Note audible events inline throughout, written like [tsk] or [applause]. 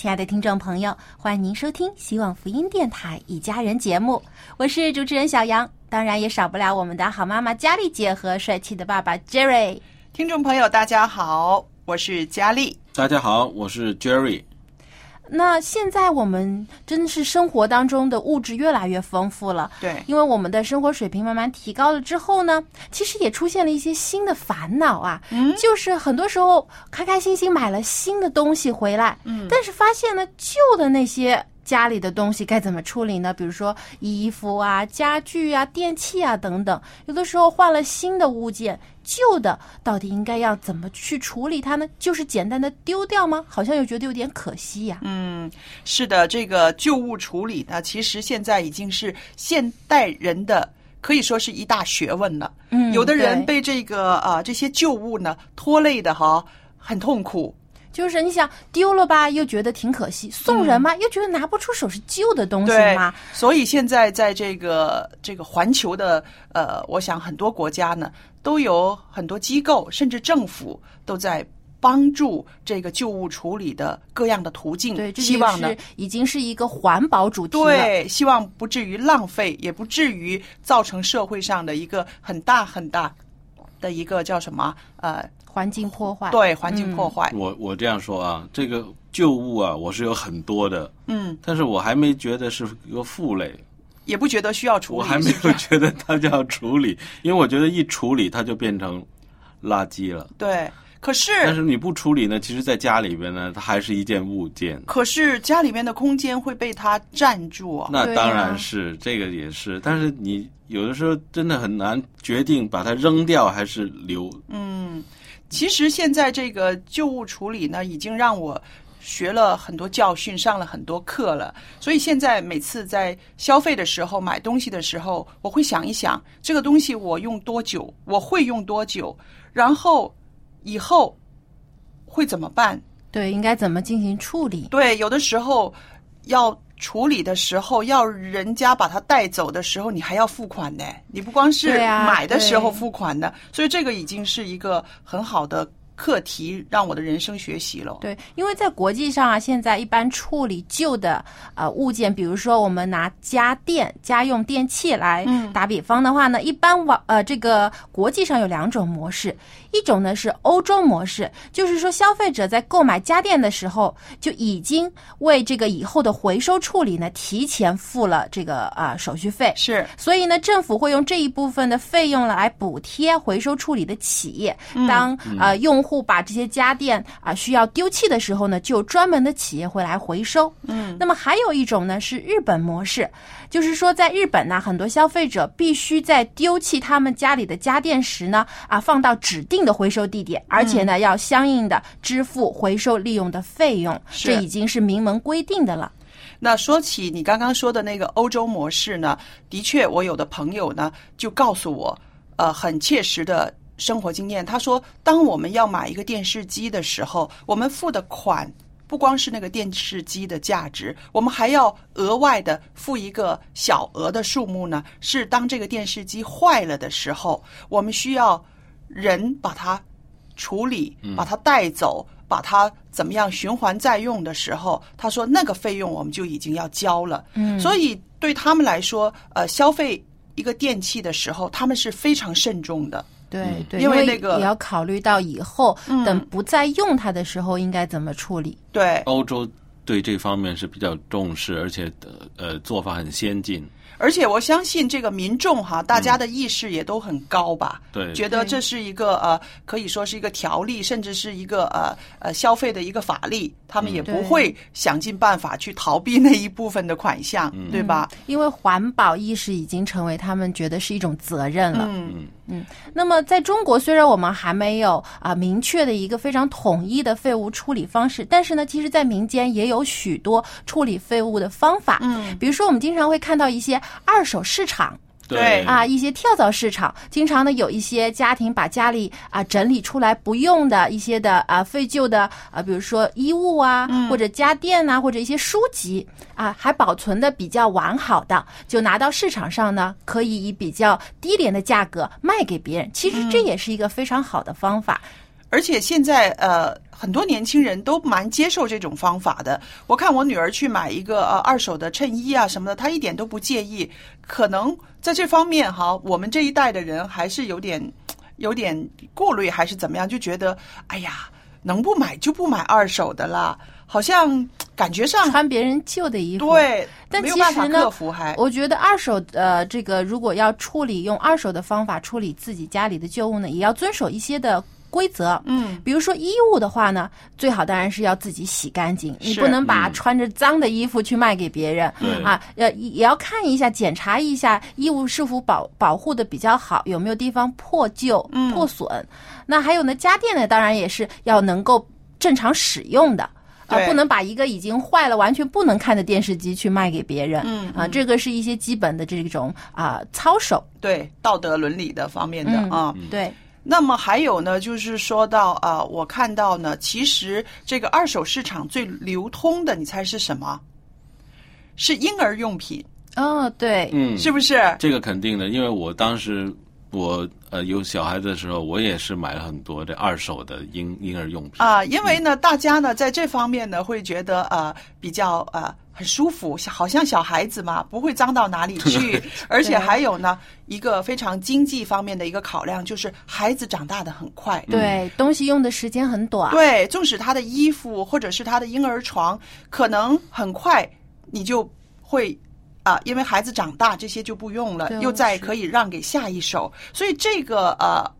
亲爱的听众朋友，欢迎您收听希望福音电台《一家人》节目，我是主持人小杨，当然也少不了我们的好妈妈佳丽姐和帅气的爸爸 Jerry。听众朋友，大家好，我是佳丽。大家好，我是 Jerry。那现在我们真的是生活当中的物质越来越丰富了，对，因为我们的生活水平慢慢提高了之后呢，其实也出现了一些新的烦恼啊，嗯？就是很多时候开开心心买了新的东西回来，嗯。但是发现呢，旧的那些家里的东西该怎么处理呢？比如说衣服啊、家具啊、电器啊等等，有的时候换了新的物件，旧的到底应该要怎么去处理它呢？就是简单的丢掉吗？好像又觉得有点可惜呀、嗯，是的，这个旧物处理呢，其实现在已经是现代人的。可以说是一大学问了。嗯有的人被这个啊、这些旧物呢拖累的哈，很痛苦。就是你想丢了吧，又觉得挺可惜；送人嘛，又觉得拿不出手是旧的东西对嘛。，所以现在在这个这个环球的呃，我想很多国家呢都有很多机构，甚至政府都在帮助这个旧物处理的各样的途径。对，这希望呢是已经是一个环保主题了。对，希望不至于浪费，也不至于造成社会上的一个很大很大的一个叫什么呃，环境破坏。对环境破嗯坏。我我这样说啊，这个旧物啊，我是有很多的，嗯，但是我还没觉得是一个负累，也不觉得需要处理。我还没有觉得它就要处理，[laughs] 因为我觉得一处理它就变成垃圾了。对，可是但是你不处理呢，其实在家里边呢，它还是一件物件。可是家里面的空间会被它占住啊。那当啊然是、这个也是，但是你有的时候真的很难决定把它扔掉还是留。嗯，其实现在这个旧物处理呢，已经让我学了很多教训，上了很多课了。所以现在每次在消费的时候、买东西的时候，我会想一想，这个东西我用多久，我会用多久，然后以后会怎么办？对，应该怎么进行处理？对，有的时候要处理的时候，要人家把它带走的时候，你还要付款呢。你不光是买的时候付款的，所以这个已经是一个很好的课题，让我的人生学习了。对，因为在国际上啊，现在一般处理旧的呃物件，比如说我们拿家电、家用电器来嗯打比方的话呢，一般往呃这个国际上有两种模式，一种呢是欧洲模式，就是说消费者在购买家电的时候就已经为这个以后的回收处理呢提前付了这个啊、手续费，是所以呢，政府会用这一部分的费用来补贴回收处理的企业。当呃用户把这些家电啊、需要丢弃的时候呢，就有专门的企业会来回收。嗯，那么还有一种呢是日本模式，就是说在日本呢，很多消费者必须在丢弃他们家里的家电时呢，啊放到指定的回收地点，而且呢要相应的支付回收利用的费用，是这已经是明文规定的了。那说起你刚刚说的那个欧洲模式呢，的确，我有的朋友呢就告诉我，呃，很切实的生活经验。他说，当我们要买一个电视机的时候，我们付的款不光是那个电视机的价值，我们还要额外的付一个小额的数目呢。是当这个电视机坏了的时候，我们需要人把它处理，把它带走，把它怎么样循环再用的时候，他说那个费用我们就已经要交了。嗯，所以对他们来说，呃，消费一个电器的时候，他们是非常慎重的。对对，因为那个也要考虑到以后嗯等不再用它的时候应该怎么处理。对，欧洲对这方面是比较重视，而且呃呃做法很先进。而且我相信这个民众哈，大家的意识也都很高吧？对觉得这是一个呃，可以说是一个条例，甚至是一个呃呃消费的一个法律，他们也不会想尽办法去逃避那一部分的款项，对吧？因为环保意识已经成为他们觉得是一种责任了。嗯那么在中国，虽然我们还没有啊、明确的一个非常统一的废物处理方式，但是呢，其实，在民间也有许多处理废物的方法。嗯，比如说，我们经常会看到一些二手市场。对啊，一些跳蚤市场，经常呢有一些家庭把家里啊整理出来不用的一些的啊废旧的啊，比如说衣物啊，或者家电呐、或者一些书籍啊，还保存的比较完好的，就拿到市场上呢，可以以比较低廉的价格卖给别人。其实这也是一个非常好的方法。而且现在呃，很多年轻人都蛮接受这种方法的。我看我女儿去买一个呃二手的衬衣啊什么的，她一点都不介意。可能在这方面哈，我们这一代的人还是有点 [tsk] 有点顾虑，还是怎么样，就觉得哎呀，能不买就不买二手的啦，好像感觉上穿别人旧的衣服，对，但其实呢克服还。我觉得二手呃，这个如果要处理用二手的方法处理自己家里的旧物呢，也要遵守一些的规则。嗯，比如说衣物的话呢，最好当然是要自己洗干净，你不能把嗯穿着脏的衣服去卖给别人。嗯啊，呃，也要看一下，检查一下衣物是否保保护的比较好，有没有地方破旧、嗯破损。那还有呢，家电呢，当然也是要能够正常使用的。啊，对不能把一个已经坏了、完全不能看的电视机去卖给别人。嗯啊，这个是一些基本的这种啊操守。对道德伦理的方面的嗯啊。对，那么还有呢，就是说到啊、呃我看到呢，其实这个二手市场最流通的，你猜是什么？是婴儿用品，哦，对，嗯，是不是？这个肯定的，因为我当时我呃有小孩子的时候，我也是买了很多这二手的婴婴儿用品。啊、因为呢，大家呢在这方面呢会觉得呃比较呃很舒服，好像小孩子嘛，不会脏到哪里 [laughs] 去。而且还有呢，一个非常经济方面的一个考量，就是孩子长大的很快。对，东西用的时间很短。对，纵使他的衣服或者是他的婴儿床，可能很快你就会啊、因为孩子长大，这些就不用了，又再可以让给下一手，所以这个呃。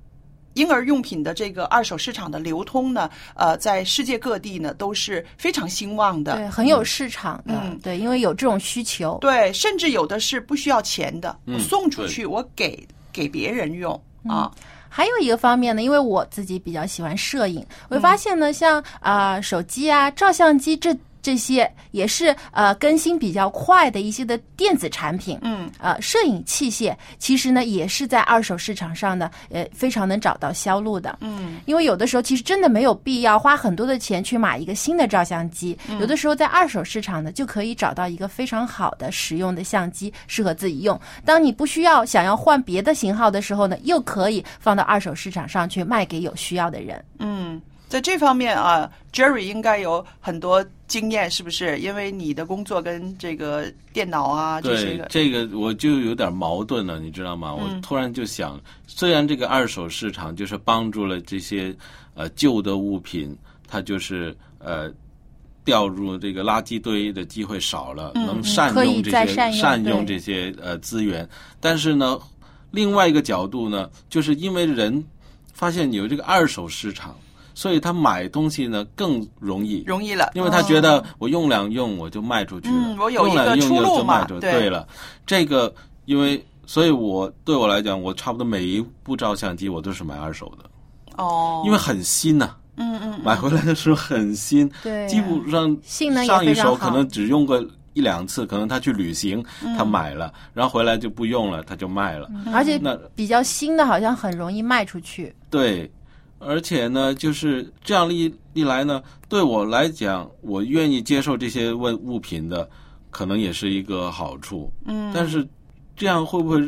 婴儿用品的这个二手市场的流通呢，呃，在世界各地呢都是非常兴旺的。对，很有市场的。嗯对，因为有这种需求。对，甚至有的是不需要钱的，嗯我送出去，我给给别人用啊。还有一个方面呢，因为我自己比较喜欢摄影，我会发现呢，像啊、手机啊、照相机这这些也是呃更新比较快的一些的电子产品。嗯，呃，摄影器械其实呢也是在二手市场上呢，呃，非常能找到销路的。嗯，因为有的时候其实真的没有必要花很多的钱去买一个新的照相机，有的时候在二手市场呢就可以找到一个非常好的实用的相机，适合自己用。当你不需要想要换别的型号的时候呢，又可以放到二手市场上去卖给有需要的人。嗯，在这方面啊，Jerry 应该有很多经验，是不是？因为你的工作跟这个电脑啊这些这个我就有点矛盾了，你知道吗？我突然就想，虽然这个二手市场就是帮助了这些呃旧的物品，它就是呃掉入这个垃圾堆的机会少了，能善用这些再善用善用这些呃资源，但是呢，另外一个角度呢，就是因为人发现有这个二手市场，所以他买东西呢更容易。容易了，因为他觉得我用两用我就卖出去了，嗯我有一个用两用出路就卖出嘛对。对了，这个因为所以我对我来讲，我差不多每一部照相机我都是买二手的，哦，因为很新呐、嗯嗯买回来的时候很新，对。基本上性能上一手可能只用过一两次，可能他去旅行嗯。他买了，然后回来就不用了，他就卖了。而且那比较新的，好像很容易卖出去。对，而且呢，就是这样一一来呢，对我来讲，我愿意接受这些物物品的，可能也是一个好处。嗯，但是这样会不会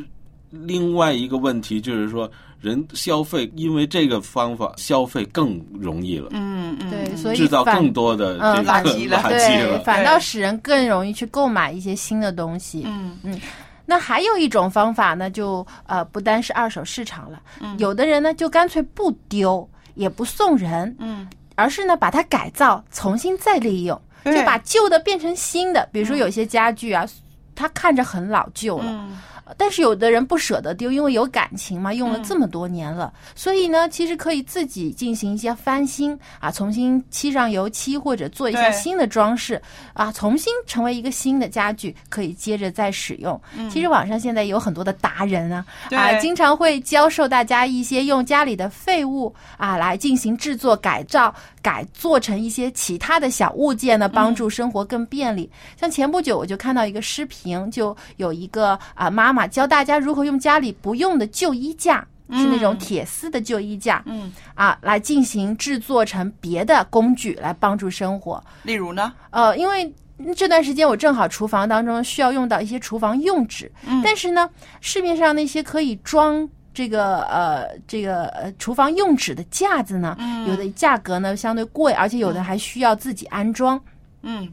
另外一个问题就是说，人消费因为这个方法消费更容易了，嗯嗯，对，所以制造更多的嗯这个垃圾了。对，反倒使人更容易去购买一些新的东西。嗯嗯那还有一种方法呢，就呃不单是二手市场了，嗯。有的人呢就干脆不丢，也不送人，嗯，而是呢把它改造，重新再利用，就把旧的变成新的。比如说有些家具啊，它看着很老旧了。嗯但是有的人不舍得丢，因为有感情嘛，用了这么多年了，所以呢，其实可以自己进行一些翻新啊，重新漆上油漆或者做一下新的装饰啊，重新成为一个新的家具，可以接着再使用。嗯。其实网上现在有很多的达人啊，啊，经常会教授大家一些用家里的废物啊来进行制作改造，改做成一些其他的小物件呢，帮助生活更便利。像前不久我就看到一个视频，就有一个啊妈妈教大家如何用家里不用的旧衣架。是那种铁丝的旧衣架，嗯啊，来进行制作成别的工具来帮助生活。例如呢？呃，因为这段时间我正好厨房当中需要用到一些厨房用纸，嗯但是呢，市面上那些可以装。这个呃，这个呃，厨房用纸的架子呢，嗯有的价格呢相对贵，而且有的还需要自己安装。嗯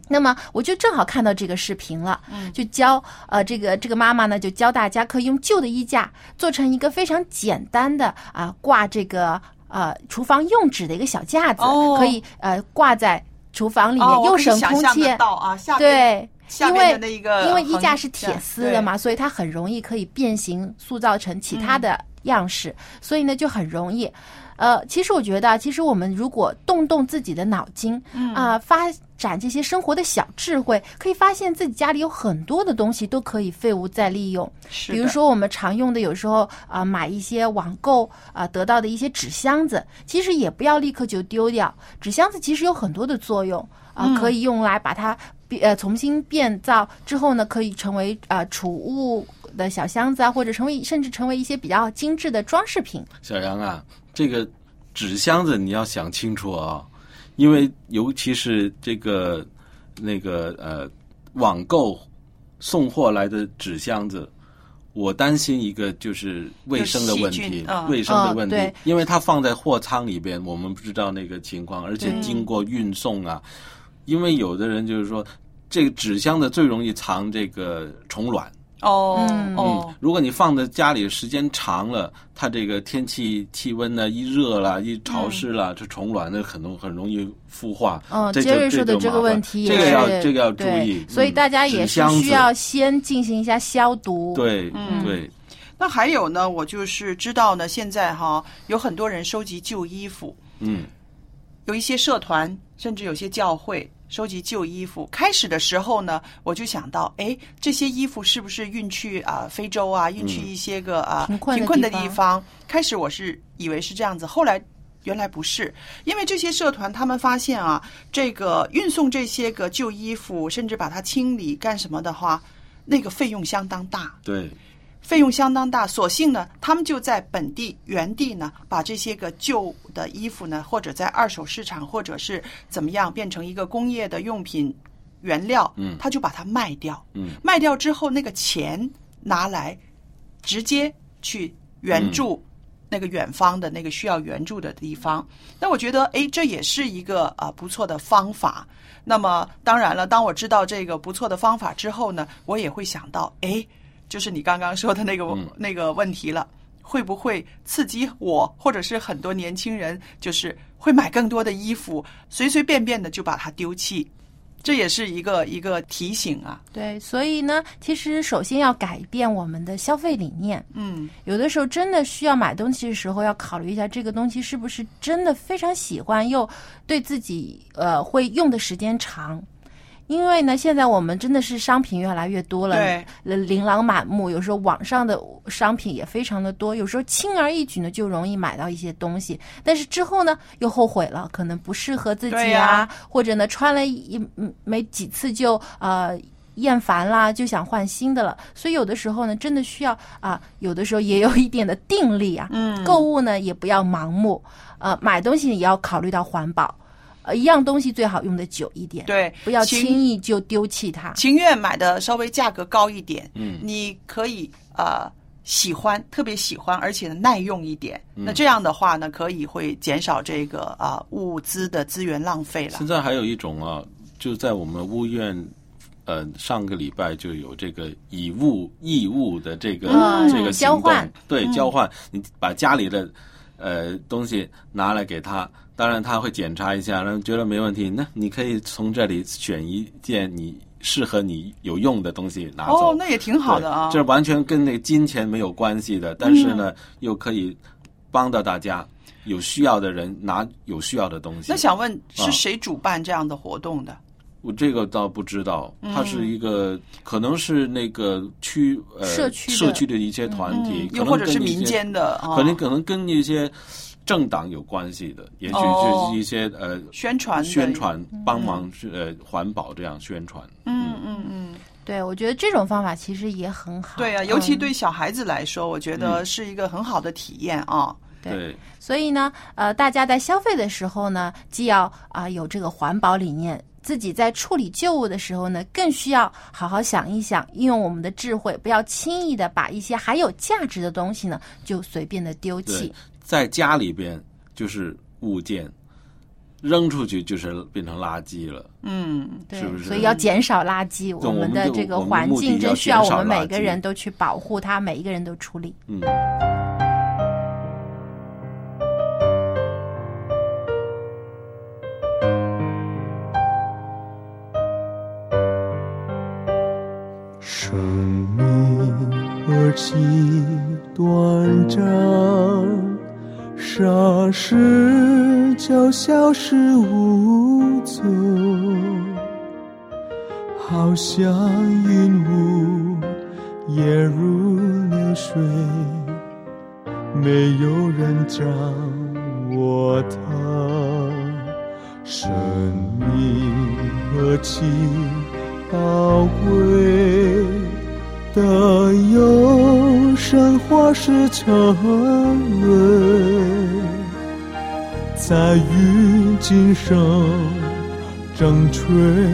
那么我就正好看到这个视频了，嗯。就教呃这个这个妈妈呢就教大家可以用旧的衣架做成一个非常简单的啊挂这个呃厨房用纸的一个小架子，哦。可以呃挂在厨房里面，又省空气对，因为因为衣架是铁丝的嘛，所以它很容易可以变形，塑造成其他的样式，所以呢就很容易。呃，其实我觉得啊，其实我们如果动动自己的脑筋，啊、发展这些生活的小智慧，可以发现自己家里有很多的东西都可以废物再利用。是比如说我们常用的，有时候啊、买一些网购啊、得到的一些纸箱子，其实也不要立刻就丢掉。纸箱子其实有很多的作用啊、可以用来把它变呃重新变造之后呢，可以成为啊储物的小箱子啊，或者成为甚至成为一些比较精致的装饰品。小杨啊，这个纸箱子你要想清楚啊，因为尤其是这个那个呃网购送货来的纸箱子，我担心一个就是卫生的问题卫生的问题因为它放在货仓里边，我们不知道那个情况，而且经过运送啊，因为有的人就是说，这个纸箱子最容易藏这个虫卵。哦嗯。如果你放在家里时间长了，它这个天气气温呢一热了，一潮湿了，这虫卵呢很容很容易孵化。嗯，这杰瑞说的这个问题这个要这个要注对意，所以嗯大家也是需要先进行一下消毒。，对嗯。对，那还有呢，我就是知道呢，现在哈有很多人收集旧衣服，嗯。有一些社团，甚至有些教会收集旧衣服。开始的时候呢，我就想到，哎，这些衣服是不是运去啊、非洲啊，运去一些个啊、贫困的贫困的地方？开始我是以为是这样子，后来。原来不是，因为这些社团他们发现啊，这个运送这些个旧衣服，甚至把它清理干什么的话，那个费用相当大。对，费用相当大，索性呢，他们就在本地原地呢，把这些个旧的衣服呢，或者在二手市场，或者是怎么样，变成一个工业的用品原料，嗯他就把它卖掉，嗯卖掉之后，那个钱拿来直接去援助那个远方的那个需要援助的地方。那我觉得，哎，这也是一个啊、不错的方法。那么当然了，当我知道这个不错的方法之后呢，我也会想到，哎，就是你刚刚说的那个、嗯那个问题了。会不会刺激我，或者是很多年轻人，就是会买更多的衣服，随随便便的就把它丢弃？这也是一个一个提醒啊。对，所以呢，其实首先要改变我们的消费理念。嗯有的时候真的需要买东西的时候，要考虑一下这个东西是不是真的非常喜欢，又对自己呃会用的时间长。因为呢，现在我们真的是商品越来越多了，琳琅满目。有时候网上的商品也非常的多，有时候轻而易举呢就容易买到一些东西，但是之后呢又后悔了，可能不适合自己呀或者呢穿了一嗯没几次就呃厌烦啦，就想换新的了。所以有的时候呢，真的需要啊、有的时候也有一点的定力啊。嗯购物呢也不要盲目，呃，买东西也要考虑到环保。呃一样东西最好用的久一点，对，不要轻易就丢弃它。情愿买的稍微价格高一点，嗯。你可以呃喜欢，特别喜欢，而且呢耐用一点。嗯。那这样的话呢，可以会减少这个啊、物资的资源浪费了。现。在还有一种啊，就在我们屋院，呃，上个礼拜就有这个以物易物的这个、嗯。这个行动交换，对，交换，你把家里的呃东西拿来给他，当然他会检查一下，然后觉得没问题，那你可以从这里选一件你适合你有用的东西拿走。哦，那也挺好的啊。这完全跟那个金钱没有关系的，但是呢，又可以帮到大家，有需要的人拿有需要的东西。那想问啊是谁主办这样的活动的？我这个倒不知道，嗯。它是一个可能是那个区呃社区社区的一些团体，可能嗯又或者是民间的啊可能可能跟一些政党有关系的，也许哦。就是一些呃宣传宣传帮忙呃环保这样宣传。嗯嗯。嗯，对，我觉得这种方法其实也很好。对啊，尤其嗯。对小孩子来说，我觉得是一个很好的体验啊。对。对，所以呢，呃，大家在消费的时候呢，既要啊、有这个环保理念，自己在处理旧物的时候呢，更需要好好想一想，运用我们的智慧，不要轻易的把一些还有价值的东西呢，就随便的丢弃对。，在家里边就是物件，扔出去就是变成垃圾了。嗯，对是不是所以要减少垃圾，我我们的这个环境真需要我们每个人都去保护它，每一个人都处理。嗯。何其短暂，霎时就消失无踪，好像云雾也如流水，没有人掌握它。生命何其宝贵的有生花是沉沦，在于今生正确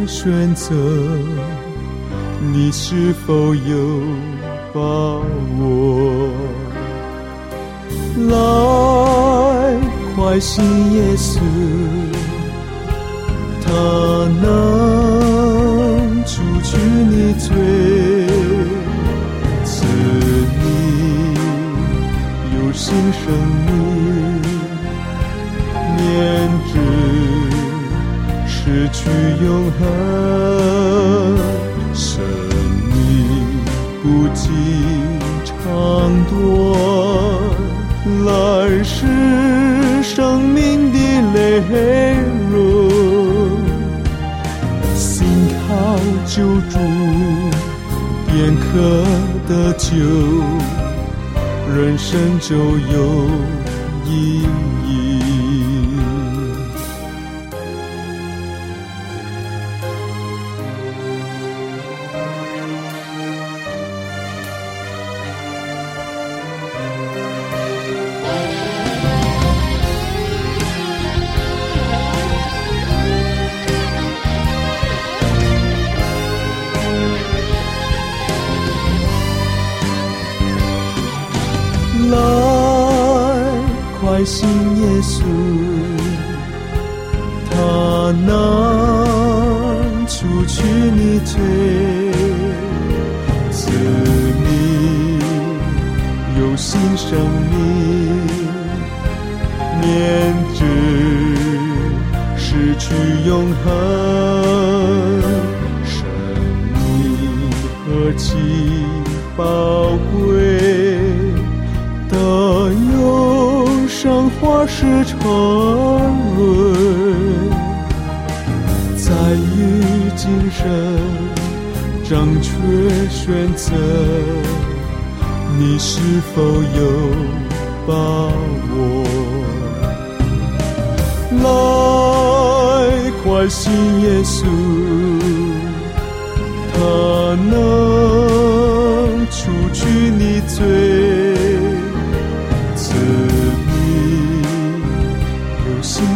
选择，你是否有把握？来，快信耶稣。他能除去你罪，生命，免之失去永恒。生命不计长短，来世生命的泪润。心靠救助，便可得救，人生就有意义。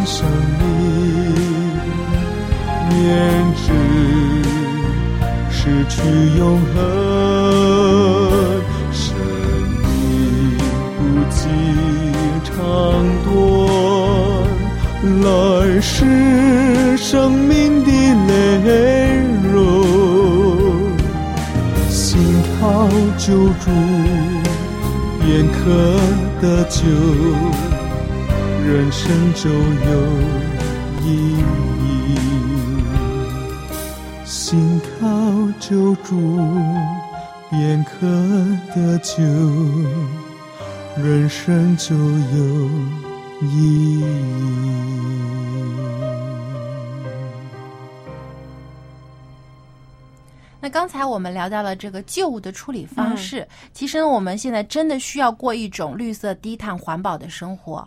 生命，偏执，失去永恒。生命不计长短，来世生命的泪容，心靠救助，便可得救，人生就有意义。心靠救助，便可得救，人生就有意义。那刚才我们聊到了这个旧物的处理方式，其实呢，我们现在真的需要过一种绿色、低碳、环保的生活。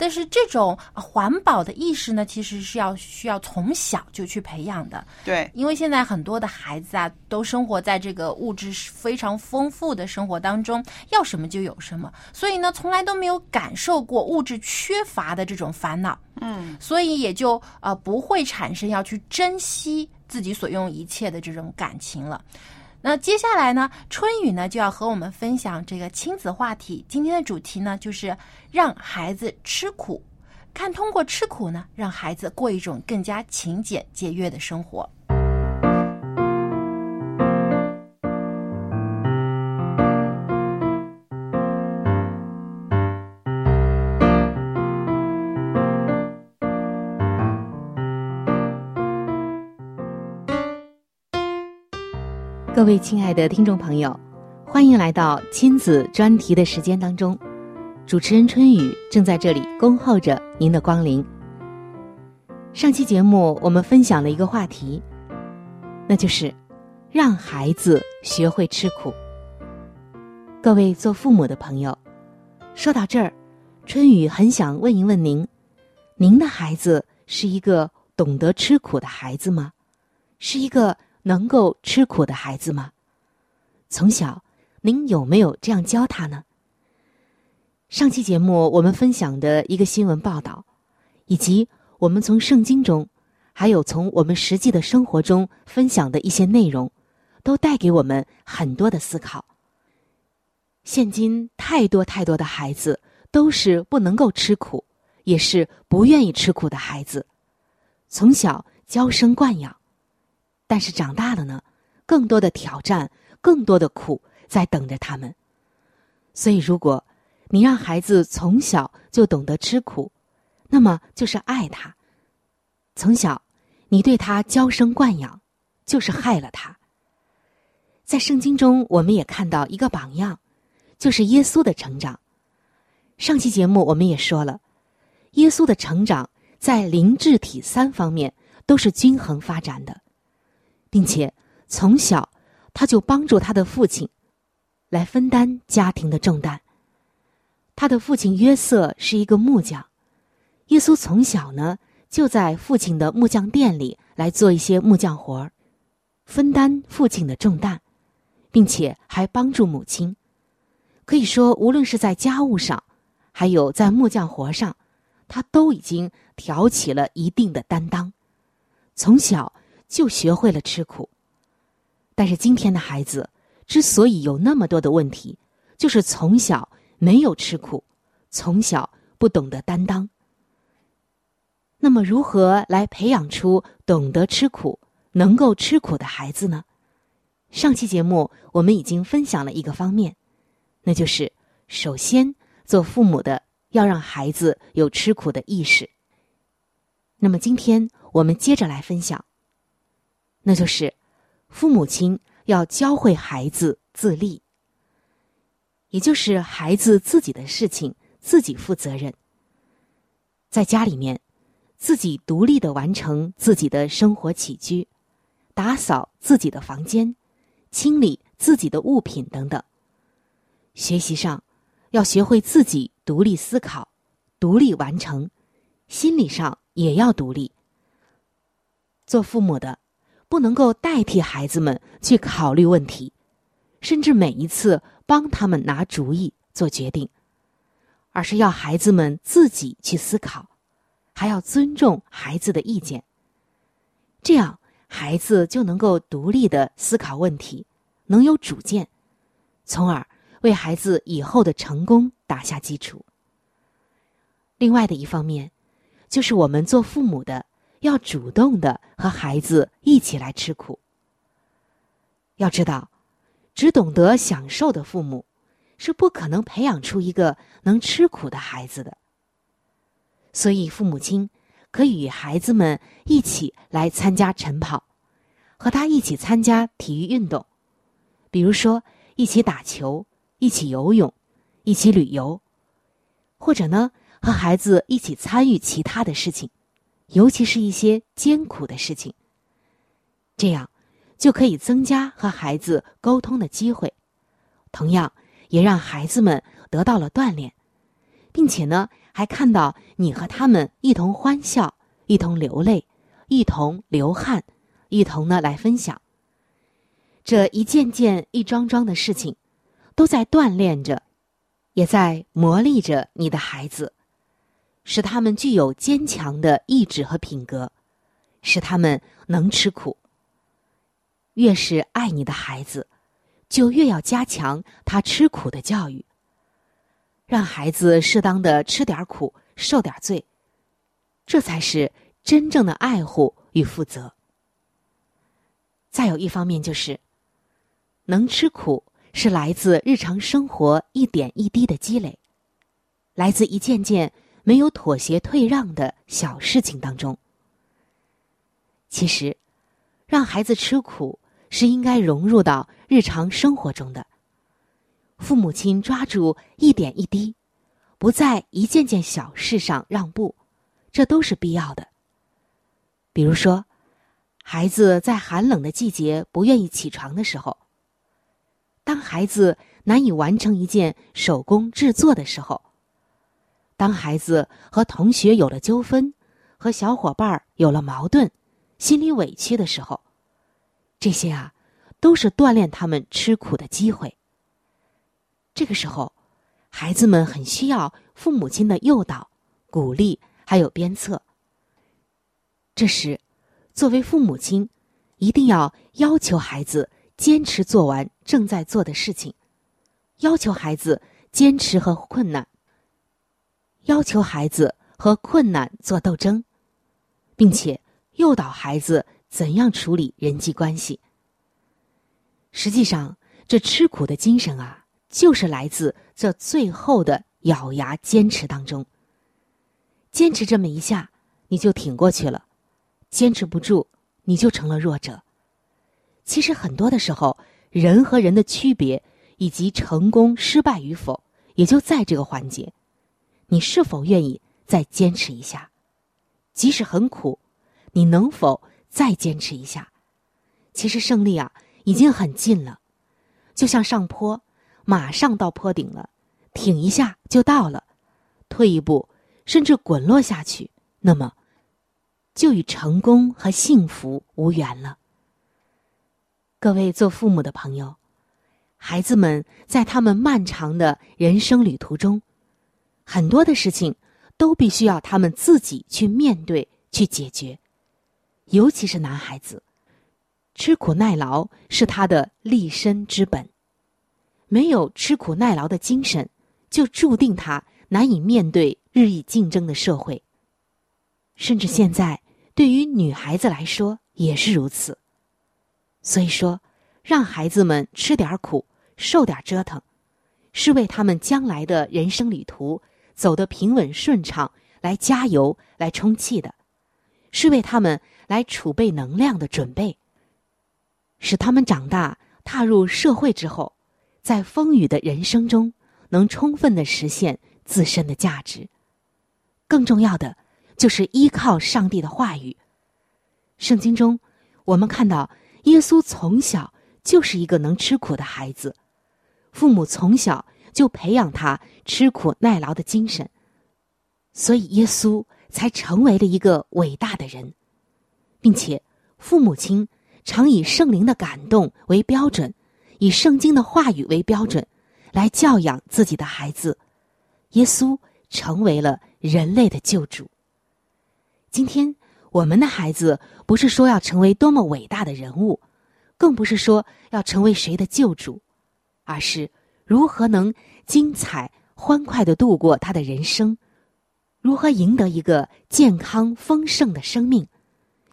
但是这种呃环保的意识呢，其实是要需要从小就去培养的。对，因为现在很多的孩子啊，都生活在这个物质非常丰富的生活当中，要什么就有什么，所以呢，从来都没有感受过物质缺乏的这种烦恼。嗯，所以也就呃不会产生要去珍惜自己所用一切的这种感情了。那接下来呢，春雨呢就要和我们分享这个亲子话题。今天的主题呢就是让孩子吃苦，看通过吃苦呢，让孩子过一种更加勤俭节约的生活。各位亲爱的听众朋友，欢迎来到亲子专题的时间当中。主持人春雨正在这里恭候着您的光临。上期节目我们分享了一个话题，那就是让孩子学会吃苦。各位做父母的朋友，说到这儿，春雨很想问一问您：您的孩子是一个懂得吃苦的孩子吗？是一个能够吃苦的孩子吗？从小，您有没有这样教他呢？上期节目我们分享的一个新闻报道，以及我们从圣经中，还有从我们实际的生活中分享的一些内容，都带给我们很多的思考。现今太多太多的孩子都是不能够吃苦，也是不愿意吃苦的孩子，从小娇生惯养，但是长大了呢，更多的挑战，更多的苦在等着他们。所以，如果你让孩子从小就懂得吃苦，那么就是爱他。从小，你对他娇生惯养，就是害了他。在圣经中，我们也看到一个榜样，就是耶稣的成长。上期节目我们也说了，耶稣的成长在灵、智、体三方面都是均衡发展的，并且从小他就帮助他的父亲来分担家庭的重担。他的父亲约瑟是一个木匠，耶稣从小呢就在父亲的木匠店里来做一些木匠活儿，分担父亲的重担，并且还帮助母亲。可以说，无论是在家务上，还有在木匠活上，他都已经挑起了一定的担当，从小就学会了吃苦。但是今天的孩子之所以有那么多的问题，就是从小。没有吃苦，从小不懂得担当。那么，如何来培养出懂得吃苦、能够吃苦的孩子呢？上期节目我们已经分享了一个方面，那就是首先做父母的要让孩子有吃苦的意识。那么，今天我们接着来分享，那就是父母亲要教会孩子自立。也就是孩子自己的事情自己负责任，在家里面自己独立的完成自己的生活起居，打扫自己的房间，清理自己的物品等等。学习上要学会自己独立思考、独立完成，心理上也要独立。做父母的不能够代替孩子们去考虑问题，甚至每一次。帮他们拿主意、做决定，而是要孩子们自己去思考，还要尊重孩子的意见。这样孩子就能够独立的思考问题，能有主见，从而为孩子以后的成功打下基础。另外的一方面，就是我们做父母的要主动的和孩子一起来吃苦。要知道，只懂得享受的父母，是不可能培养出一个能吃苦的孩子的。所以，父母亲可以与孩子们一起来参加晨跑，和他一起参加体育运动，比如说一起打球、一起游泳、一起旅游，或者呢。和孩子一起参与其他的事情，尤其是一些艰苦的事情。这样就可以增加和孩子沟通的机会，同样也让孩子们得到了锻炼，并且呢，还看到你和他们一同欢笑、一同流泪、一同流汗、一同呢来分享。这一件件、一桩桩的事情，都在锻炼着，也在磨砺着你的孩子。使他们具有坚强的意志和品格，使他们能吃苦。越是爱你的孩子，就越要加强他吃苦的教育，让孩子适当的吃点苦，受点罪，这才是真正的爱护与负责。再有一方面就是，能吃苦是来自日常生活一点一滴的积累，来自一件件。没有妥协退让的小事情当中，其实，让孩子吃苦是应该融入到日常生活中的。父母亲抓住一点一滴，不在一件件小事上让步，这都是必要的。比如说，孩子在寒冷的季节不愿意起床的时候，当孩子难以完成一件手工制作的时候。当孩子和同学有了纠纷，和小伙伴有了矛盾，心里委屈的时候，这些啊，都是锻炼他们吃苦的机会。这个时候，孩子们很需要父母亲的诱导、鼓励，还有鞭策。这时，作为父母亲，一定要要求孩子坚持做完正在做的事情，要求孩子坚持和困难。要求孩子和困难做斗争，并且诱导孩子怎样处理人际关系。实际上，这吃苦的精神啊，就是来自这最后的咬牙坚持当中。坚持这么一下，你就挺过去了；坚持不住，你就成了弱者。其实很多的时候，人和人的区别以及成功失败与否，也就在这个环节。你是否愿意再坚持一下？即使很苦，你能否再坚持一下？其实胜利啊，已经很近了，就像上坡，马上到坡顶了，挺一下就到了，退一步甚至滚落下去，那么就与成功和幸福无缘了。各位做父母的朋友，孩子们在他们漫长的人生旅途中。很多的事情都必须要他们自己去面对、去解决，尤其是男孩子，吃苦耐劳是他的立身之本。没有吃苦耐劳的精神，就注定他难以面对日益竞争的社会。甚至现在，对于女孩子来说也是如此。所以说，让孩子们吃点苦、受点折腾，是为他们将来的人生旅途。走得平稳顺畅，来加油，来充气的，是为他们来储备能量的准备，使他们长大踏入社会之后，在风雨的人生中能充分的实现自身的价值。更重要的就是依靠上帝的话语。圣经中，我们看到耶稣从小就是一个能吃苦的孩子，父母从小。就培养他吃苦耐劳的精神，所以耶稣才成为了一个伟大的人，并且父母亲常以圣灵的感动为标准，以圣经的话语为标准，来教养自己的孩子。耶稣成为了人类的救主。今天我们的孩子不是说要成为多么伟大的人物，更不是说要成为谁的救主，而是如何能精彩欢快的度过他的人生，如何赢得一个健康丰盛的生命，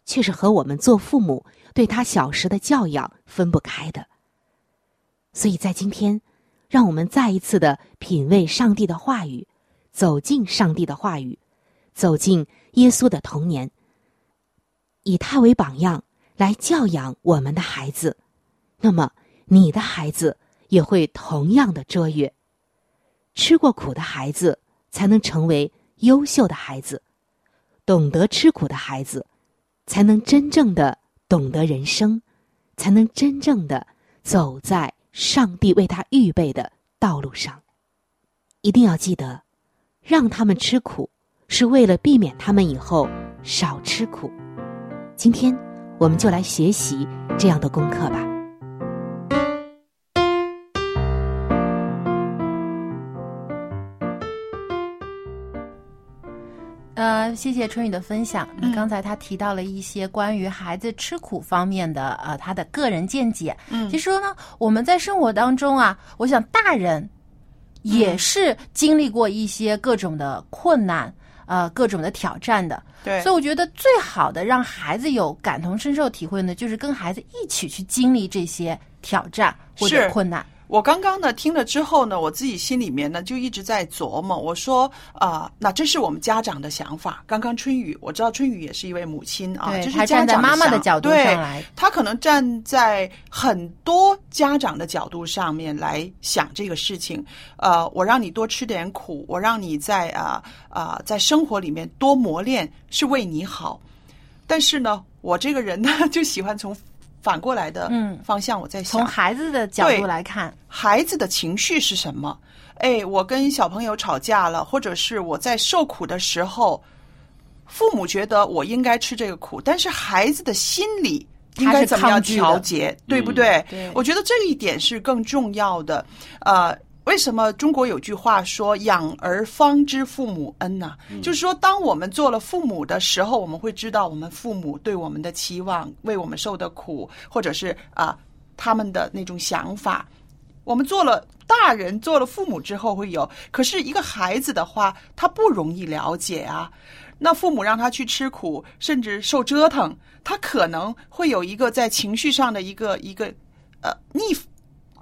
却是和我们做父母对他小时的教养分不开的。所以在今天，让我们再一次的品味上帝的话语，走进上帝的话语，走进耶稣的童年，以他为榜样来教养我们的孩子，那么你的孩子也会同样的卓越。吃过苦的孩子才能成为优秀的孩子，懂得吃苦的孩子，才能真正的懂得人生，才能真正的走在。上帝为他预备的道路上，一定要记得，让他们吃苦，是为了避免他们以后少吃苦。今天，我们就来学习这样的功课吧。呃，谢谢春雨的分享。那刚才他提到了一些关于孩子吃苦方面的呃他的个人见解。嗯，其实呢，我们在生活当中啊，我想大人也是经历过一些各种的困难，呃，各种的挑战的。对，所以我觉得最好的让孩子有感同身受体会呢，就是跟孩子一起去经历这些挑战或者困难。我刚刚呢听了之后呢，我自己心里面呢就一直在琢磨。我说啊，那这是我们家长的想法。刚刚春雨，我知道春雨也是一位母亲啊，就是站在妈妈的角度上来，他可能站在很多家长的角度上面来想这个事情。呃，我让你多吃点苦，我让你在啊啊在生活里面多磨练，是为你好。但是呢，我这个人呢 [laughs] 就喜欢从。反过来的方向，我在想，从孩子的角度来看，孩子的情绪是什么？哎，我跟小朋友吵架了，或者是我在受苦的时候，父母觉得我应该吃这个苦，但是孩子的心理应该怎么样调节？对不对？我觉得这一点是更重要的。呃。为什么中国有句话说“养儿方知父母恩”呢？就是说，当我们做了父母的时候，我们会知道我们父母对我们的期望，为我们受的苦，或者是啊他们的那种想法。我们做了大人，做了父母之后会有。可是一个孩子的话，他不容易了解啊。那父母让他去吃苦，甚至受折腾，他可能会有一个在情绪上的一个一个呃逆。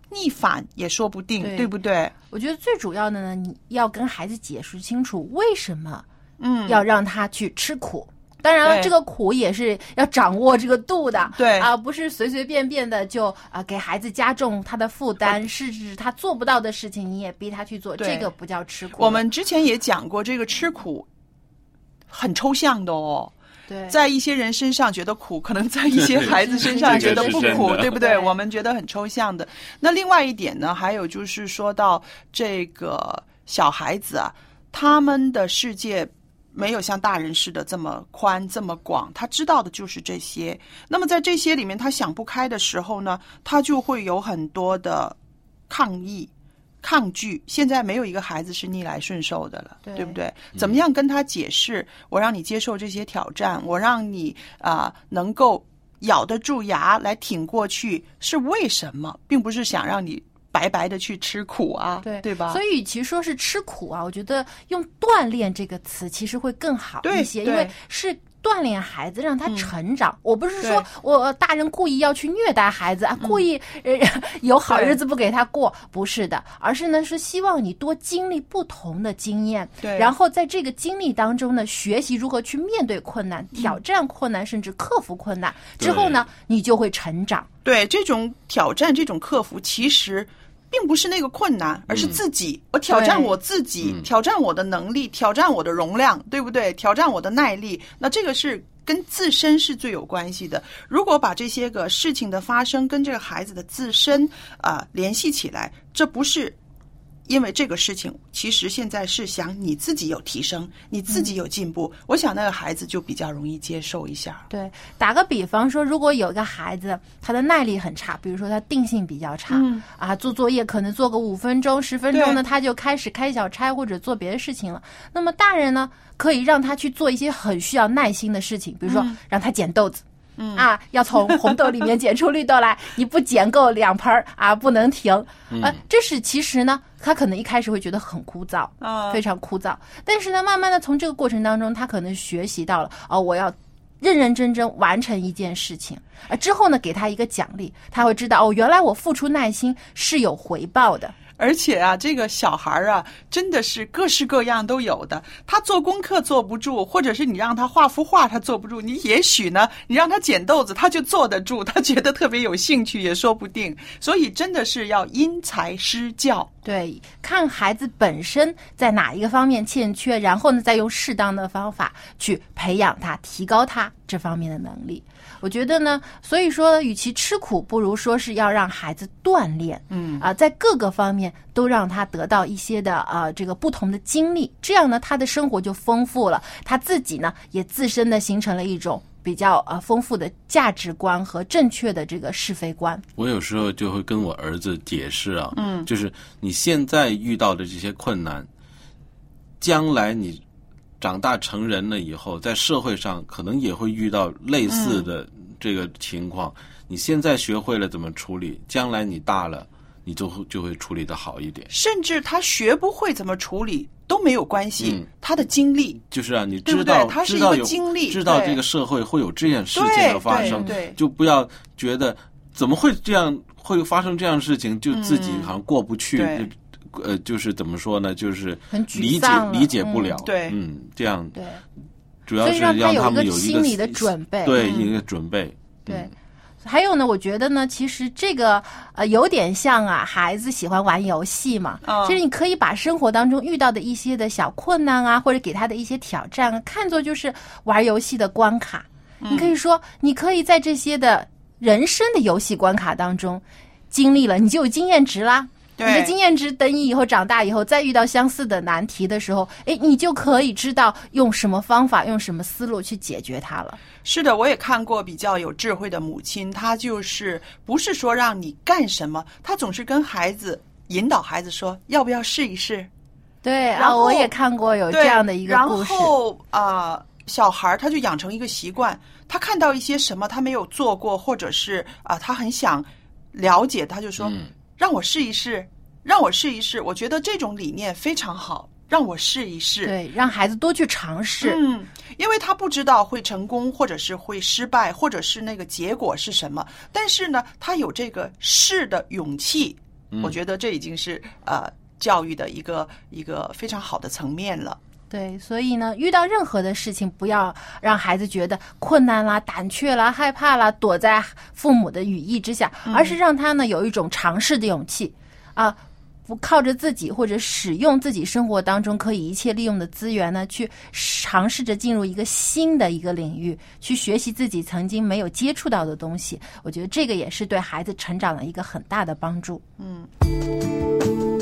逆反也说不定，对不对？我觉得最主要的呢，你要跟孩子解释清楚为什么，嗯，要让他去吃苦。当然了，这个苦也是要掌握这个度的，对啊，不是随随便便的就啊给孩子加重他的负担，甚至他做不到的事情你也逼他去做，这个不叫吃苦。我们之前也讲过，这个吃苦很抽象的哦。对，在一些人身上觉得苦，可能在一些孩子身上觉得不苦，对不对？我们觉得很抽象的。那另外一点呢，还有就是说到这个小孩子啊，他们的世界没有像大人似的这么宽这么广，他知道的就是这些。那么在这些里面，他想不开的时候呢，他就会有很多的抗议。抗拒，现在没有一个孩子是逆来顺受的了，对不对？怎么样跟他解释？我让你接受这些挑战，我让你啊能够咬得住牙来挺过去，是为什么？并不是想让你白白的去吃苦啊，对对吧？所以，与其说是吃苦啊，我觉得用锻炼这个词其实会更好一些，因为是。锻炼孩子，让他成长。我不是说我大人故意要去虐待孩子啊，故意 [laughs] 有好日子不给他过，不是的，而是呢是希望你多经历不同的经验，对，然后在这个经历当中呢，学习如何去面对困难、挑战困难，甚至克服困难之后呢，你就会成长。对，这种挑战、这种克服，其实。并不是那个困难，而是自己。我挑战我自己，挑战我的能力，挑战我的容量，对不对？挑战我的耐力。那这个是跟自身是最有关系的。如果把这些个事情的发生跟这个孩子的自身啊联系起来，这不是因为这个事情，其实现在是想你自己有提升，你自己有进步，我想那个孩子就比较容易接受一下。对，打个比方说，如果有一个孩子他的耐力很差，比如说他定性比较差，嗯啊，做作业可能做个五分钟、十分钟对呢，他就开始开小差或者做别的事情了。那么大人呢，可以让他去做一些很需要耐心的事情，比如说嗯让他捡豆子。嗯啊，要从红豆里面捡出绿豆来，[laughs] 你不捡够两盆儿啊，不能停。呃，这是其实呢，他可能一开始会觉得很枯燥，啊非常枯燥。但是呢，慢慢的从这个过程当中，他可能学习到了哦，我要认认真真完成一件事情，啊之后呢，给他一个奖励，他会知道哦，原来我付出耐心是有回报的。而且啊，这个小孩儿啊，真的是各式各样都有的。他做功课坐不住，或者是你让他画幅画，他坐不住。你也许呢，你让他捡豆子，他就坐得住，他觉得特别有兴趣，也说不定。所以真的是要因材施教。对，看孩子本身在哪一个方面欠缺，然后呢，再用适当的方法去培养他、提高他这方面的能力。我觉得呢，所以说，与其吃苦，不如说是要让孩子锻炼，嗯啊、在各个方面都让他得到一些的啊、这个不同的经历，这样呢，他的生活就丰富了，他自己呢也自身的形成了一种比较啊丰富的价值观和正确的这个是非观。我有时候就会跟我儿子解释啊，嗯就是你现在遇到的这些困难，将来你长大成人了以后，在社会上可能也会遇到类似的这个情况。你现在学会了怎么处理，将来你大了，你就会就会处理的好一点。甚至他学不会怎么处理都没有关系，嗯。他的经历。就是啊，你知道对它是一个经历知道这个社会会有这样事情的发生，就不要觉得怎么会这样会发生这样的事情，就自己好像过不去，对呃，就是怎么说呢，就是理解理解不了，嗯对。嗯，这样对主要是所以让他有一个心理的准备对，嗯一个准备，对嗯。还有呢，我觉得呢，其实这个呃有点像啊，孩子喜欢玩游戏嘛。嗯其实你可以把生活当中遇到的一些的小困难啊，或者给他的一些挑战啊，看作就是玩游戏的关卡。嗯你可以说，你可以在这些的人生的游戏关卡当中经历了，你就有经验值啦。你的经验值，等你以后长大以后，再遇到相似的难题的时候，哎，你就可以知道用什么方法、用什么思路去解决它了。是的，我也看过比较有智慧的母亲，她就是不是说让你干什么，她总是跟孩子引导孩子说要不要试一试。对啊，然后我也看过有这样的一个故事。然后啊、小孩儿他就养成一个习惯，他看到一些什么他没有做过，或者是啊、他很想了解，他就说、嗯让我试一试，让我试一试。我觉得这种理念非常好，让我试一试。对，让孩子多去尝试。嗯，因为他不知道会成功，或者是会失败，或者是那个结果是什么。但是呢，他有这个试的勇气，我觉得这已经是呃教育的一个一个非常好的层面了。对，所以呢，遇到任何的事情，不要让孩子觉得困难啦、胆怯啦、害怕啦，躲在父母的羽翼之下，而是让他呢有一种尝试的勇气啊。不靠着自己或者使用自己生活当中可以一切利用的资源呢，去尝试着进入一个新的一个领域，去学习自己曾经没有接触到的东西。我觉得这个也是对孩子成长的一个很大的帮助。无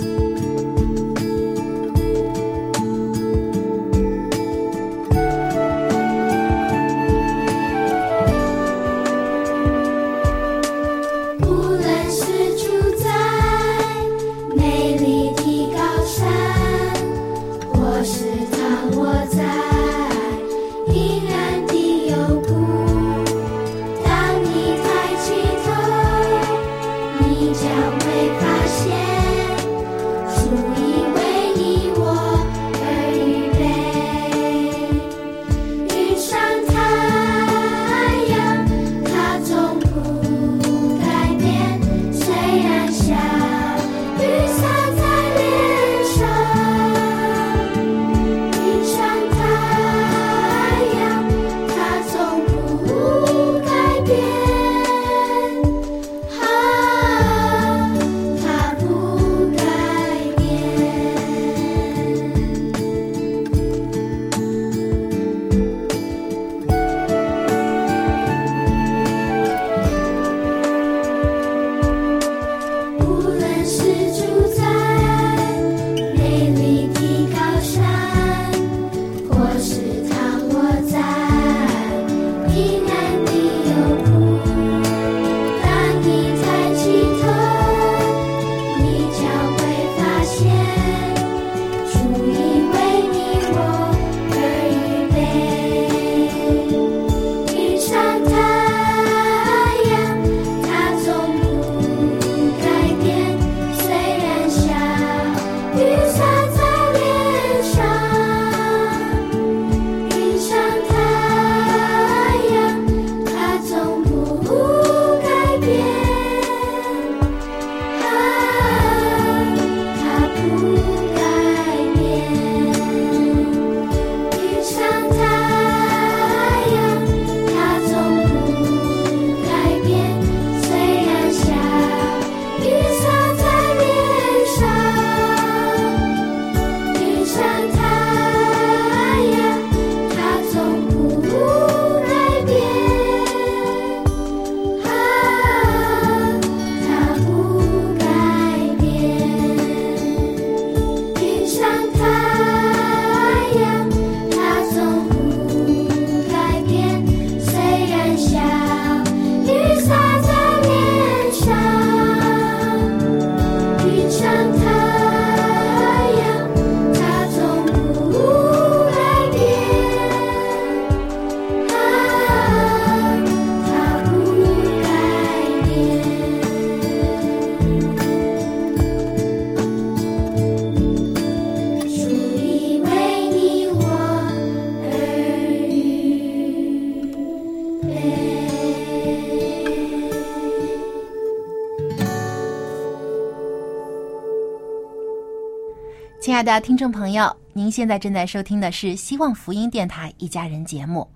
亲爱的听众朋友，您现在正在收听的是希望福音电台一家人节目。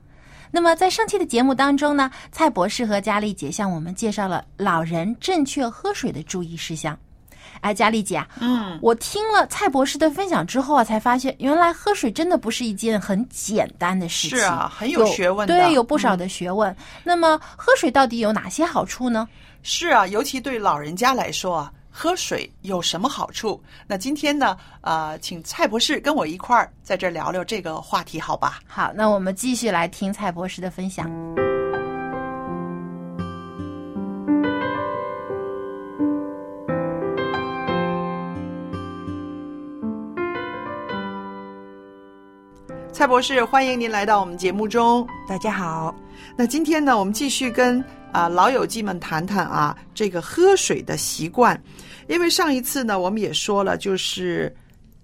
那么在上期的节目当中呢，蔡博士和佳丽姐向我们介绍了老人正确喝水的注意事项。哎，佳丽姐啊，嗯，我听了蔡博士的分享之后啊，才发现原来喝水真的不是一件很简单的事情，是啊，很有学问的，对，有不少的学问。那么喝水到底有哪些好处呢？是啊，尤其对老人家来说啊，喝水有什么好处？那今天呢，呃，请蔡博士跟我一块儿在这儿聊聊这个话题，好吧？好，那我们继续来听蔡博士的分享。蔡博士，欢迎您来到我们节目中。大家好，那今天呢，我们继续跟啊、老友记们谈谈啊这个喝水的习惯，因为上一次呢，我们也说了，就是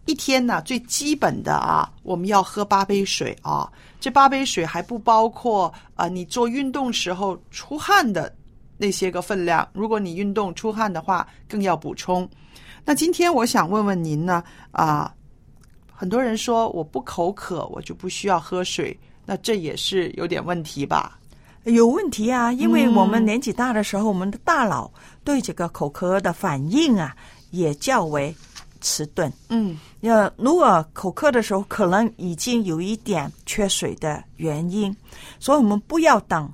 一天呢最基本的啊，我们要喝八杯水啊。这八杯水还不包括啊你做运动时候出汗的那些个分量，如果你运动出汗的话，更要补充。那今天我想问问您呢啊。很多人说我不口渴，我就不需要喝水，那这也是有点问题吧？有问题啊，因为嗯我们年纪大的时候，我们的大脑对这个口渴的反应啊，也较为迟钝。嗯，要，如果口渴的时候，可能已经有一点缺水的原因，所以我们不要等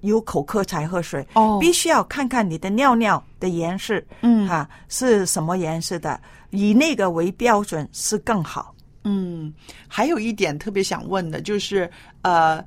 有口渴才喝水。哦必须要看看你的尿尿的颜色，嗯哈、是什么颜色的，以那个为标准是更好。嗯，还有一点特别想问的就是，呃，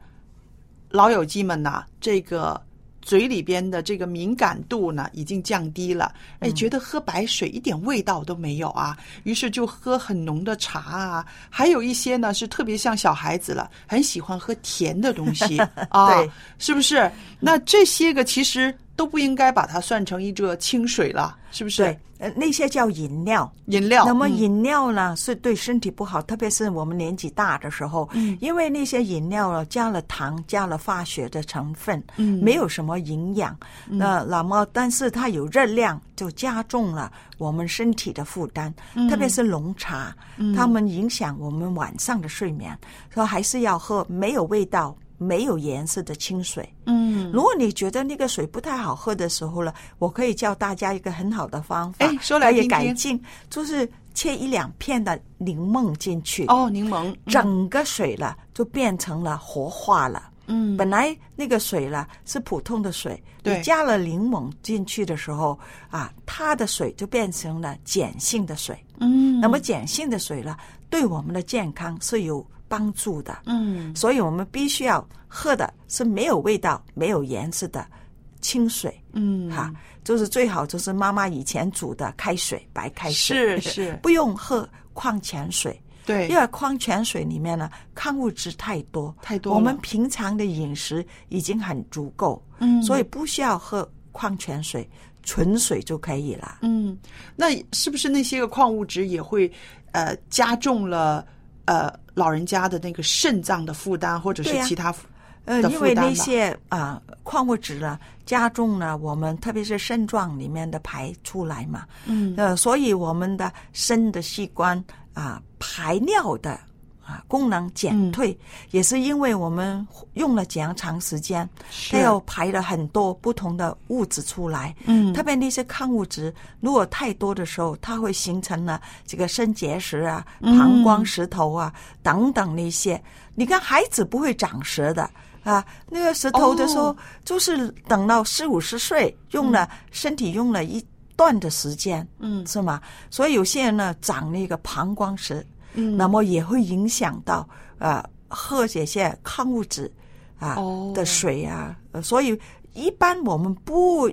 老友记们呐、这个嘴里边的这个敏感度呢已经降低了，哎，觉得喝白水一点味道都没有啊，于是就喝很浓的茶啊，还有一些呢是特别像小孩子了，很喜欢喝甜的东西。[laughs] 啊，对，是不是？那这些个其实都不应该把它算成一个清水了，是不是？对，呃，那些叫饮料。饮料，那么嗯饮料呢，是对身体不好，特别是我们年纪大的时候，嗯因为那些饮料呢加了糖，加了化学的成分，嗯没有什么营养。那那么，但是它有热量，就加重了我们身体的负担，嗯特别是浓茶，它们影响我们晚上的睡眠，所以还是要喝没有味道。没有颜色的清水。嗯，如果你觉得那个水不太好喝的时候了，我可以教大家一个很好的方法，哎说来可以听听。改进，就是切一两片的柠檬进去，哦，柠檬，嗯。整个水了就变成了活化了。嗯。本来那个水了是普通的水，对。你加了柠檬进去的时候啊，它的水就变成了碱性的水。嗯，那么碱性的水呢，对我们的健康是有帮助的。嗯。所以我们必须要喝的是没有味道、没有颜色的清水。嗯。哈，就是最好就是妈妈以前煮的开水，白开水，是是。[laughs] 不用喝矿泉水。对，因为矿泉水里面呢，矿物质太多，太多我们平常的饮食已经很足够，嗯。所以不需要喝矿泉水，纯水就可以了。嗯，那是不是那些个矿物质也会呃加重了呃老人家的那个肾脏的负担，或者是其他呃，因为那些啊、矿物质呢，加重了我们特别是肾脏里面的排出来嘛，嗯。呃，所以我们的肾的器官啊、排尿的啊功能减退，也是因为我们用了这样长时间，它又排了很多不同的物质出来，嗯。特别那些抗物质如果太多的时候，它会形成了这个肾结石啊、嗯。膀胱石头啊、等等那些。你看孩子不会长舌的。啊，那个石头的时候，哦。就是等到四五十岁，用了、身体用了一段的时间，嗯。是吗？所以有些人呢长那个膀胱石，嗯那么也会影响到呃喝这些矿物质啊、哦的水啊、呃所以一般我们不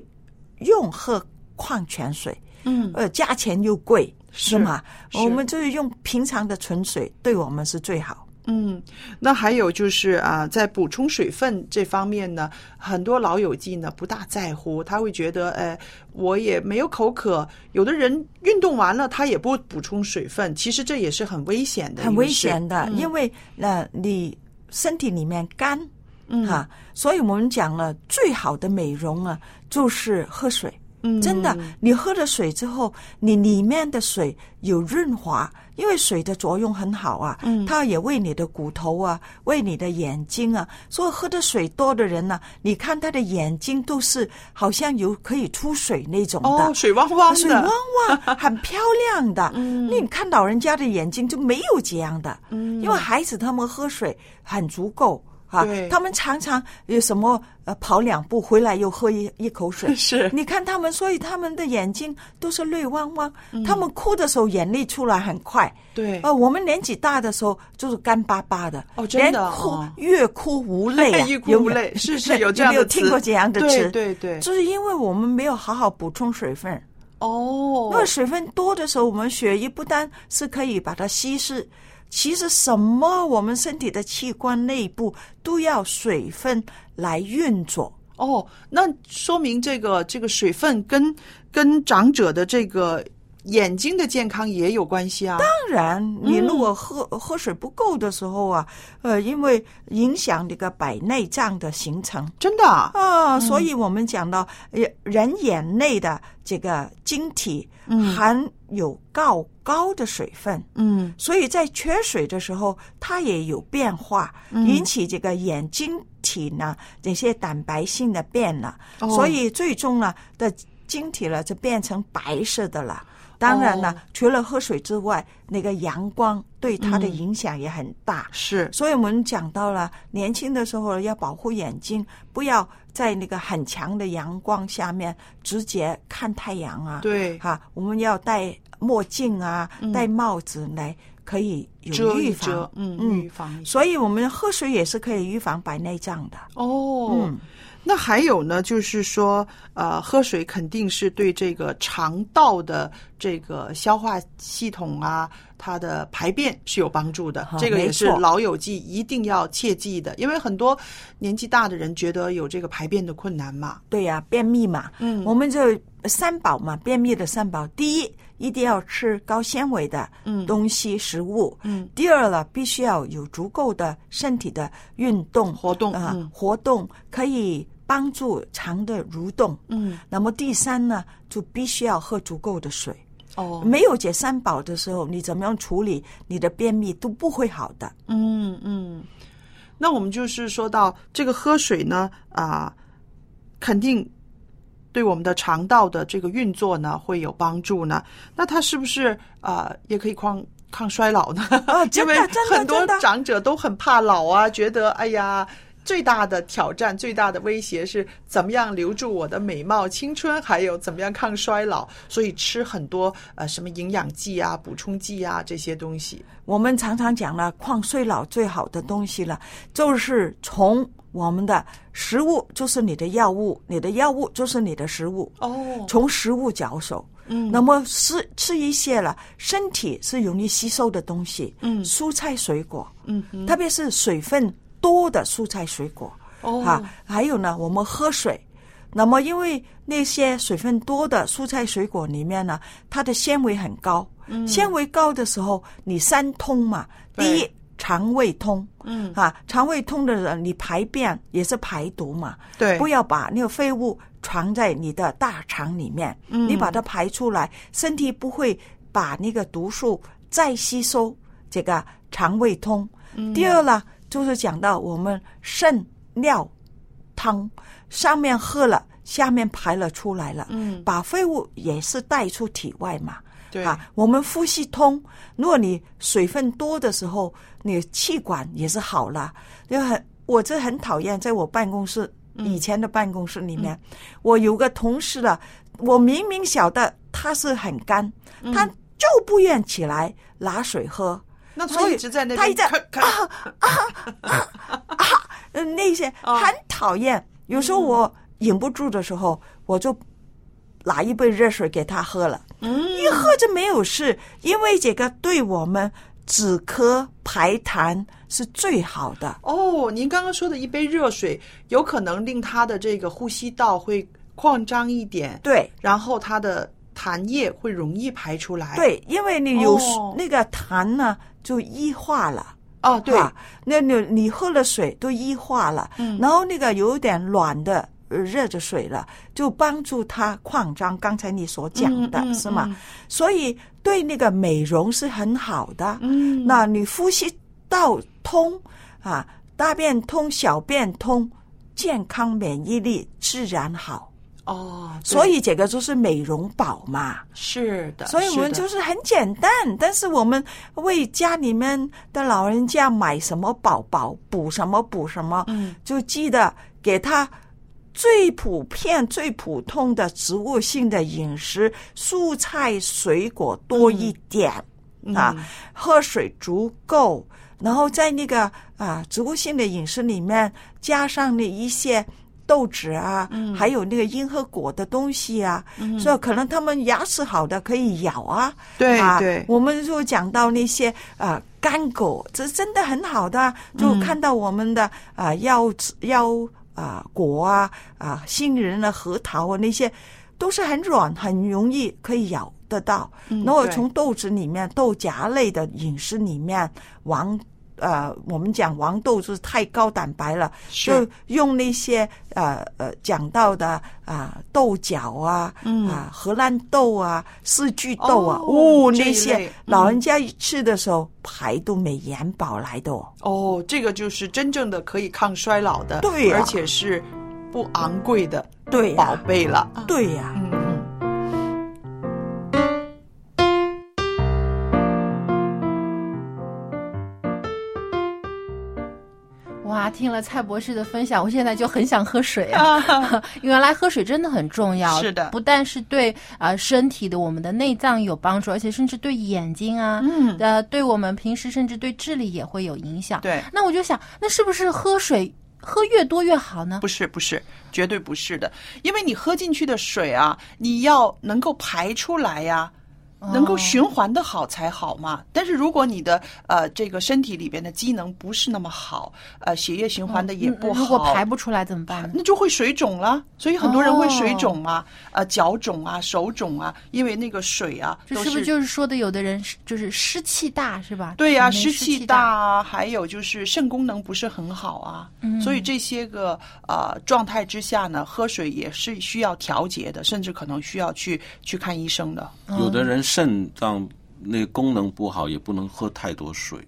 用喝矿泉水，嗯呃，价钱又贵，是是吗？是我们就是用平常的纯水，对我们是最好。嗯，那还有就是啊，在补充水分这方面呢，很多老友记呢不大在乎，他会觉得，哎，我也没有口渴。有的人运动完了，他也不补充水分，其实这也是很危险的，很危险的，因为为呃，你身体里面干，嗯哈，所以我们讲了，最好的美容啊，就是喝水。嗯。真的，你喝了水之后，你里面的水有润滑，因为水的作用很好啊，嗯。它也为你的骨头啊，为你的眼睛啊，所以喝的水多的人呢、你看他的眼睛都是好像有可以出水那种的，哦，水汪汪的，水汪汪，很漂亮的。[laughs] 你看老人家的眼睛就没有这样的，嗯。因为孩子他们喝水很足够。啊，他们常常有什么呃跑两步回来又喝一一口水，[laughs] 是。你看他们，所以他们的眼睛都是泪汪汪。嗯。他们哭的时候眼泪出来很快，对。呃，我们年纪大的时候就是干巴巴的，哦真的连哭哦。越哭无泪啊，[laughs] 欲哭无泪是是有这样的词。有没有听过这样的对词？对对。就是因为我们没有好好补充水分。哦，因为水分多的时候，我们血液不单是可以把它稀释，其实什么我们身体的器官内部都要水分来运作。哦，那说明这个这个水分跟跟长者的这个眼睛的健康也有关系啊。当然，你如果喝、喝水不够的时候啊，呃，因为影响这个白内障的形成。真的啊，啊、所以我们讲到，呃，人眼内的这个晶体含有高高的水分，嗯。所以在缺水的时候，它也有变化，引起这个眼晶体呢这些蛋白性的变了，哦。所以最终呢的晶体了就变成白色的了。当然了，哦除了喝水之外，那个阳光对它的影响也很大。是所以我们讲到了年轻的时候要保护眼睛，不要在那个很强的阳光下面直接看太阳啊。对哈，我们要戴墨镜啊，嗯戴帽子来可以有预防。嗯，嗯预防。所以我们喝水也是可以预防白内障的。哦，嗯，那还有呢，就是说，呃，喝水肯定是对这个肠道的这个消化系统啊，它的排便是有帮助的。啊这个也是老友记一定要切记的，因为很多年纪大的人觉得有这个排便的困难嘛。对呀、便秘嘛，嗯我们就三宝嘛，便秘的三宝，第一一定要吃高纤维的嗯东西食物，嗯，第二了，必须要有足够的身体的运动活动啊、嗯活动可以帮助肠的蠕动。嗯，那么第三呢，就必须要喝足够的水。哦，没有解三宝的时候，你怎么样处理你的便秘都不会好的。嗯嗯，那我们就是说到这个喝水呢，啊、肯定对我们的肠道的这个运作呢会有帮助呢。那它是不是啊、也可以抗抗衰老呢？哦 [laughs] 因为很多长者都很怕老啊，觉得哎呀。最大的挑战、最大的威胁是怎么样留住我的美貌、青春，还有怎么样抗衰老。所以吃很多呃什么营养剂啊、补充剂啊这些东西。我们常常讲了，抗衰老最好的东西了，就是从我们的食物，就是你的药物，你的药物就是你的食物，哦，从食物着手。嗯那么吃吃一些了，身体是容易吸收的东西，嗯蔬菜水果，嗯哼特别是水分多的蔬菜水果，哦。啊，还有呢，我们喝水。那么，因为那些水分多的蔬菜水果里面呢，它的纤维很高，嗯。纤维高的时候，你三通嘛，第一肠胃通，嗯。啊，肠胃通的人，你排便也是排毒嘛，对。不要把那个废物藏在你的大肠里面，嗯。你把它排出来，身体不会把那个毒素再吸收，这个肠胃通。嗯。第二呢，就是讲到我们肾尿汤，上面喝了，下面排了出来了，嗯把废物也是带出体外嘛。对啊，我们呼吸通，如果你水分多的时候，你气管也是好了。就很，我这很讨厌，在我办公室、嗯以前的办公室里面，我有个同事了，我明明晓得他是很干，他就不愿起来拿水喝。嗯那他一直在那边他一直咳咳呃，那些哦 [laughs] 很讨厌。有时候我忍不住的时候，我就拿一杯热水给他喝了。嗯，一喝就没有事，因为这个对我们止咳排痰是最好的。哦，您刚刚说的一杯热水，有可能令他的这个呼吸道会扩张一点，对然后他的痰液会容易排出来。，对，因为你有、哦那个痰呢，就异化了。哦，对，啊，那你你喝了水都异化了，嗯然后那个有点软的呃热着水了，就帮助它扩张。刚才你所讲的、嗯嗯是吗？嗯所以对那个美容是很好的。嗯那你呼吸道通啊，大便通、小便通，健康免疫力自然好。哦，所以这个就是美容宝嘛。是的，所以我们就是很简单，但是我们为家里面的老人家买什么宝宝，补什么补什么，嗯，就记得给他最普遍、最普通的植物性的饮食，蔬菜水果多一点、啊，喝水足够，然后在那个啊植物性的饮食里面加上那一些。豆子啊，还有那个因和果的东西啊，所以可能他们牙齿好的可以咬啊，啊对对我们就讲到那些啊干果，这真的很好的啊，就看到我们的啊腰子腰啊果啊啊杏仁啊核桃啊那些都是很软，很容易可以咬得到。然后对从豆子里面豆荚类的饮食里面黄。呃，我们讲黄豆就是太高蛋白了，是。就用那些呃呃讲到的啊、豆角啊，嗯。啊荷兰豆啊、四季豆啊，哦那些老人家吃的时候排都没盐饱来的哦。哦，这个就是真正的可以抗衰老的，对呀。而且是不昂贵的对呀。宝贝了。对呀、嗯听了蔡博士的分享，我现在就很想喝水啊！[laughs] 原来喝水真的很重要，是的不但是对呃身体的我们的内脏有帮助，而且甚至对眼睛啊，嗯呃，对我们平时甚至对智力也会有影响。对那我就想，那是不是喝水喝越多越好呢？不是不是，绝对不是的，因为你喝进去的水啊，你要能够排出来呀、能够循环的好才好嘛。但是如果你的呃这个身体里边的机能不是那么好，呃血液循环的也不好，嗯如果排不出来怎么办呢？那就会水肿了。所以很多人会水哦肿啊，呃脚肿啊、手肿啊，因为那个水啊这是不是就是说的有的人就是湿气大是吧？对呀、湿气气大啊，还有就是肾功能不是很好啊，嗯所以这些个呃状态之下呢，喝水也是需要调节的，甚至可能需要去去看医生的。有的人肾脏那功能不好，也不能喝太多水。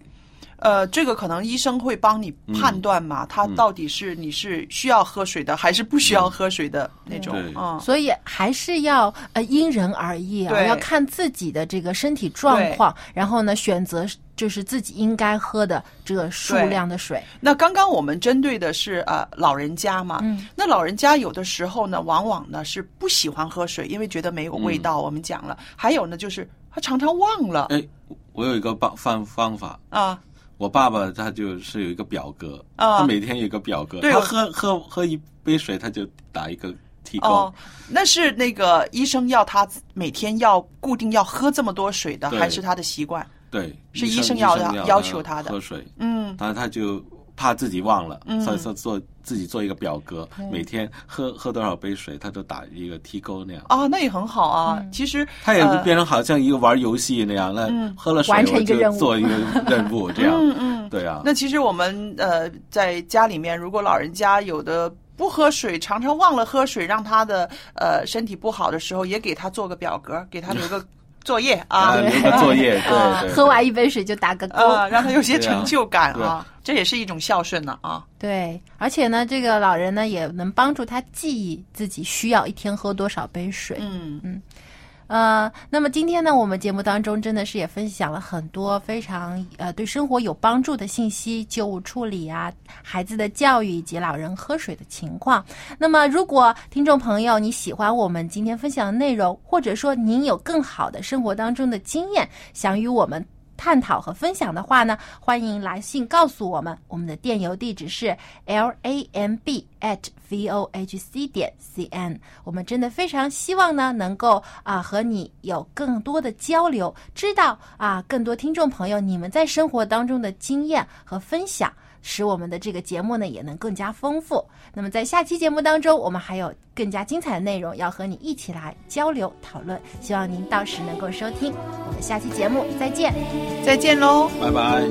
呃，这个可能医生会帮你判断嘛，他到底是你是需要喝水的，还是不需要喝水的那种对。嗯，所以还是要呃因人而异啊，对。要看自己的这个身体状况，然后呢选择就是自己应该喝的这个数量的水。那刚刚我们针对的是呃老人家嘛，嗯。那老人家有的时候呢，往往呢是不喜欢喝水，因为觉得没有味道。我们讲了，还有呢就是他常常忘了。哎，我有一个方方方法，啊，我爸爸他就是有一个表格，啊他每天有一个表格，对他喝喝喝一杯水，他就打一个提勾。哦，那是那个医生要他每天要固定要喝这么多水的，还是他的习惯？对，是医医生要要要要求他的。喝水，嗯。但是他就怕自己忘了，嗯。所以说做自己做一个表格，每天喝喝多少杯水，他就打一个提勾那样。啊，那也很好啊。其实他也是变成好像一个玩游戏那样，那嗯。喝了水完成我一个任务。就做一个任务这样。[laughs] 嗯嗯，对啊，那其实我们呃在家里面，如果老人家有的不喝水，常常忘了喝水，让他的呃身体不好的时候，也给他做个表格，给他留个作业啊啊，留个作业，[laughs] 对对。喝完一杯水就打个勾。啊，让他有些成就感啊，这也是一种孝顺呢啊。对，而且呢，这个老人呢也能帮助他记忆自己需要一天喝多少杯水。嗯嗯呃，那么今天呢，我们节目当中真的是也分享了很多非常呃对生活有帮助的信息，旧物处理啊，孩子的教育以及老人喝水的情况。那么，如果听众朋友你喜欢我们今天分享的内容，或者说您有更好的生活当中的经验，想与我们探讨和分享的话呢，欢迎来信告诉我们。我们的电邮地址是 l a m b at v o h c 点 c n。我们真的非常希望呢，能够啊和你有更多的交流，知道啊更多听众朋友你们在生活当中的经验和分享。使我们的这个节目呢也能更加丰富。那么在下期节目当中，我们还有更加精彩的内容要和你一起来交流讨论，希望您到时能够收听。我们下期节目再见。再见喽。拜拜。